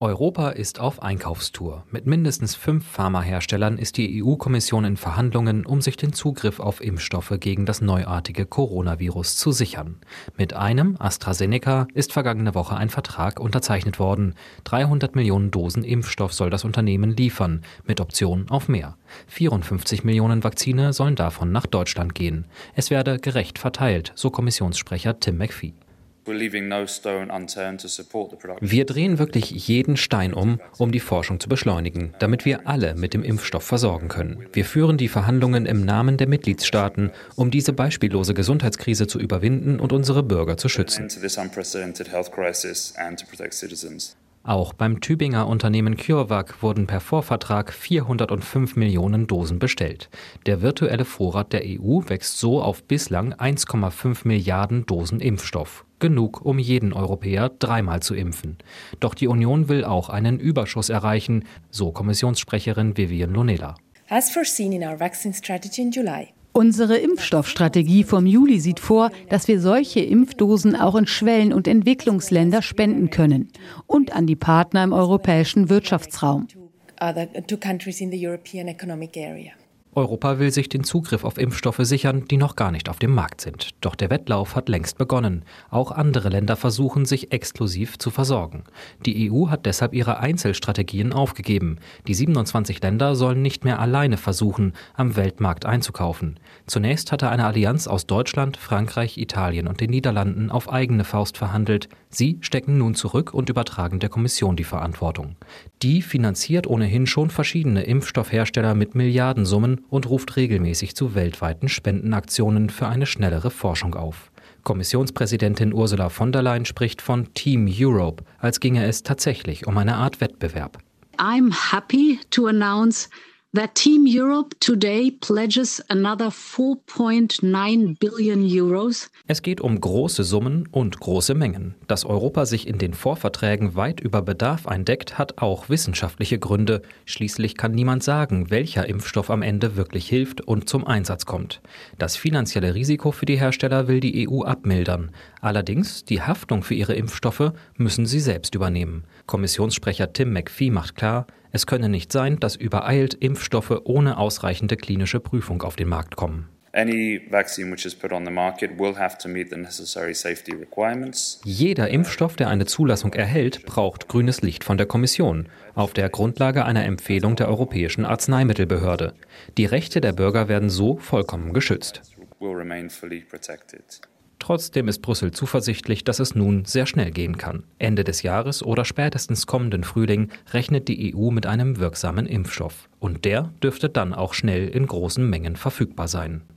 Europa ist auf Einkaufstour. Mit mindestens fünf Pharmaherstellern ist die EU-Kommission in Verhandlungen, um sich den Zugriff auf Impfstoffe gegen das neuartige Coronavirus zu sichern. Mit einem, AstraZeneca, ist vergangene Woche ein Vertrag unterzeichnet worden. 300 Millionen Dosen Impfstoff soll das Unternehmen liefern, mit Option auf mehr. 54 Millionen Vakzine sollen davon nach Deutschland gehen. Es werde gerecht verteilt, so Kommissionssprecher Tim McPhee. Wir drehen wirklich jeden Stein um, um die Forschung zu beschleunigen, damit wir alle mit dem Impfstoff versorgen können. Wir führen die Verhandlungen im Namen der Mitgliedstaaten, um diese beispiellose Gesundheitskrise zu überwinden und unsere Bürger zu schützen. Auch beim Tübinger Unternehmen CureVac wurden per Vorvertrag 405 Millionen Dosen bestellt. Der virtuelle Vorrat der EU wächst so auf bislang 1,5 Milliarden Dosen Impfstoff. Genug, um jeden Europäer dreimal zu impfen. Doch die Union will auch einen Überschuss erreichen, so Kommissionssprecherin Vivian Lonela. As foreseen in our vaccine strategy in July, Unsere Impfstoffstrategie vom Juli sieht vor, dass wir solche Impfdosen auch in Schwellen- und Entwicklungsländer spenden können und an die Partner im europäischen Wirtschaftsraum. Europa will sich den Zugriff auf Impfstoffe sichern, die noch gar nicht auf dem Markt sind. Doch der Wettlauf hat längst begonnen. Auch andere Länder versuchen, sich exklusiv zu versorgen. Die EU hat deshalb ihre Einzelstrategien aufgegeben. Die 27 Länder sollen nicht mehr alleine versuchen, am Weltmarkt einzukaufen. Zunächst hatte eine Allianz aus Deutschland, Frankreich, Italien und den Niederlanden auf eigene Faust verhandelt. Sie stecken nun zurück und übertragen der Kommission die Verantwortung. Die finanziert ohnehin schon verschiedene Impfstoffhersteller mit Milliardensummen und ruft regelmäßig zu weltweiten Spendenaktionen für eine schnellere Forschung auf. Kommissionspräsidentin Ursula von der Leyen spricht von Team Europe, als ginge es tatsächlich um eine Art Wettbewerb. I'm happy to announce that Team Europe today pledges another 4.9 billion euros. Es geht um große Summen und große Mengen. Dass Europa sich in den Vorverträgen weit über Bedarf eindeckt, hat auch wissenschaftliche Gründe. Schließlich kann niemand sagen, welcher Impfstoff am Ende wirklich hilft und zum Einsatz kommt. Das finanzielle Risiko für die Hersteller will die EU abmildern. Allerdings, die Haftung für ihre Impfstoffe müssen sie selbst übernehmen. Kommissionssprecher Tim McPhee macht klar, es könne nicht sein, dass übereilt Impfstoffe ohne ausreichende klinische Prüfung auf den Markt kommen. Jeder Impfstoff, der eine Zulassung erhält, braucht grünes Licht von der Kommission auf der Grundlage einer Empfehlung der Europäischen Arzneimittelbehörde. Die Rechte der Bürger werden so vollkommen geschützt. Trotzdem ist Brüssel zuversichtlich, dass es nun sehr schnell gehen kann. Ende des Jahres oder spätestens kommenden Frühling rechnet die EU mit einem wirksamen Impfstoff. Und der dürfte dann auch schnell in großen Mengen verfügbar sein.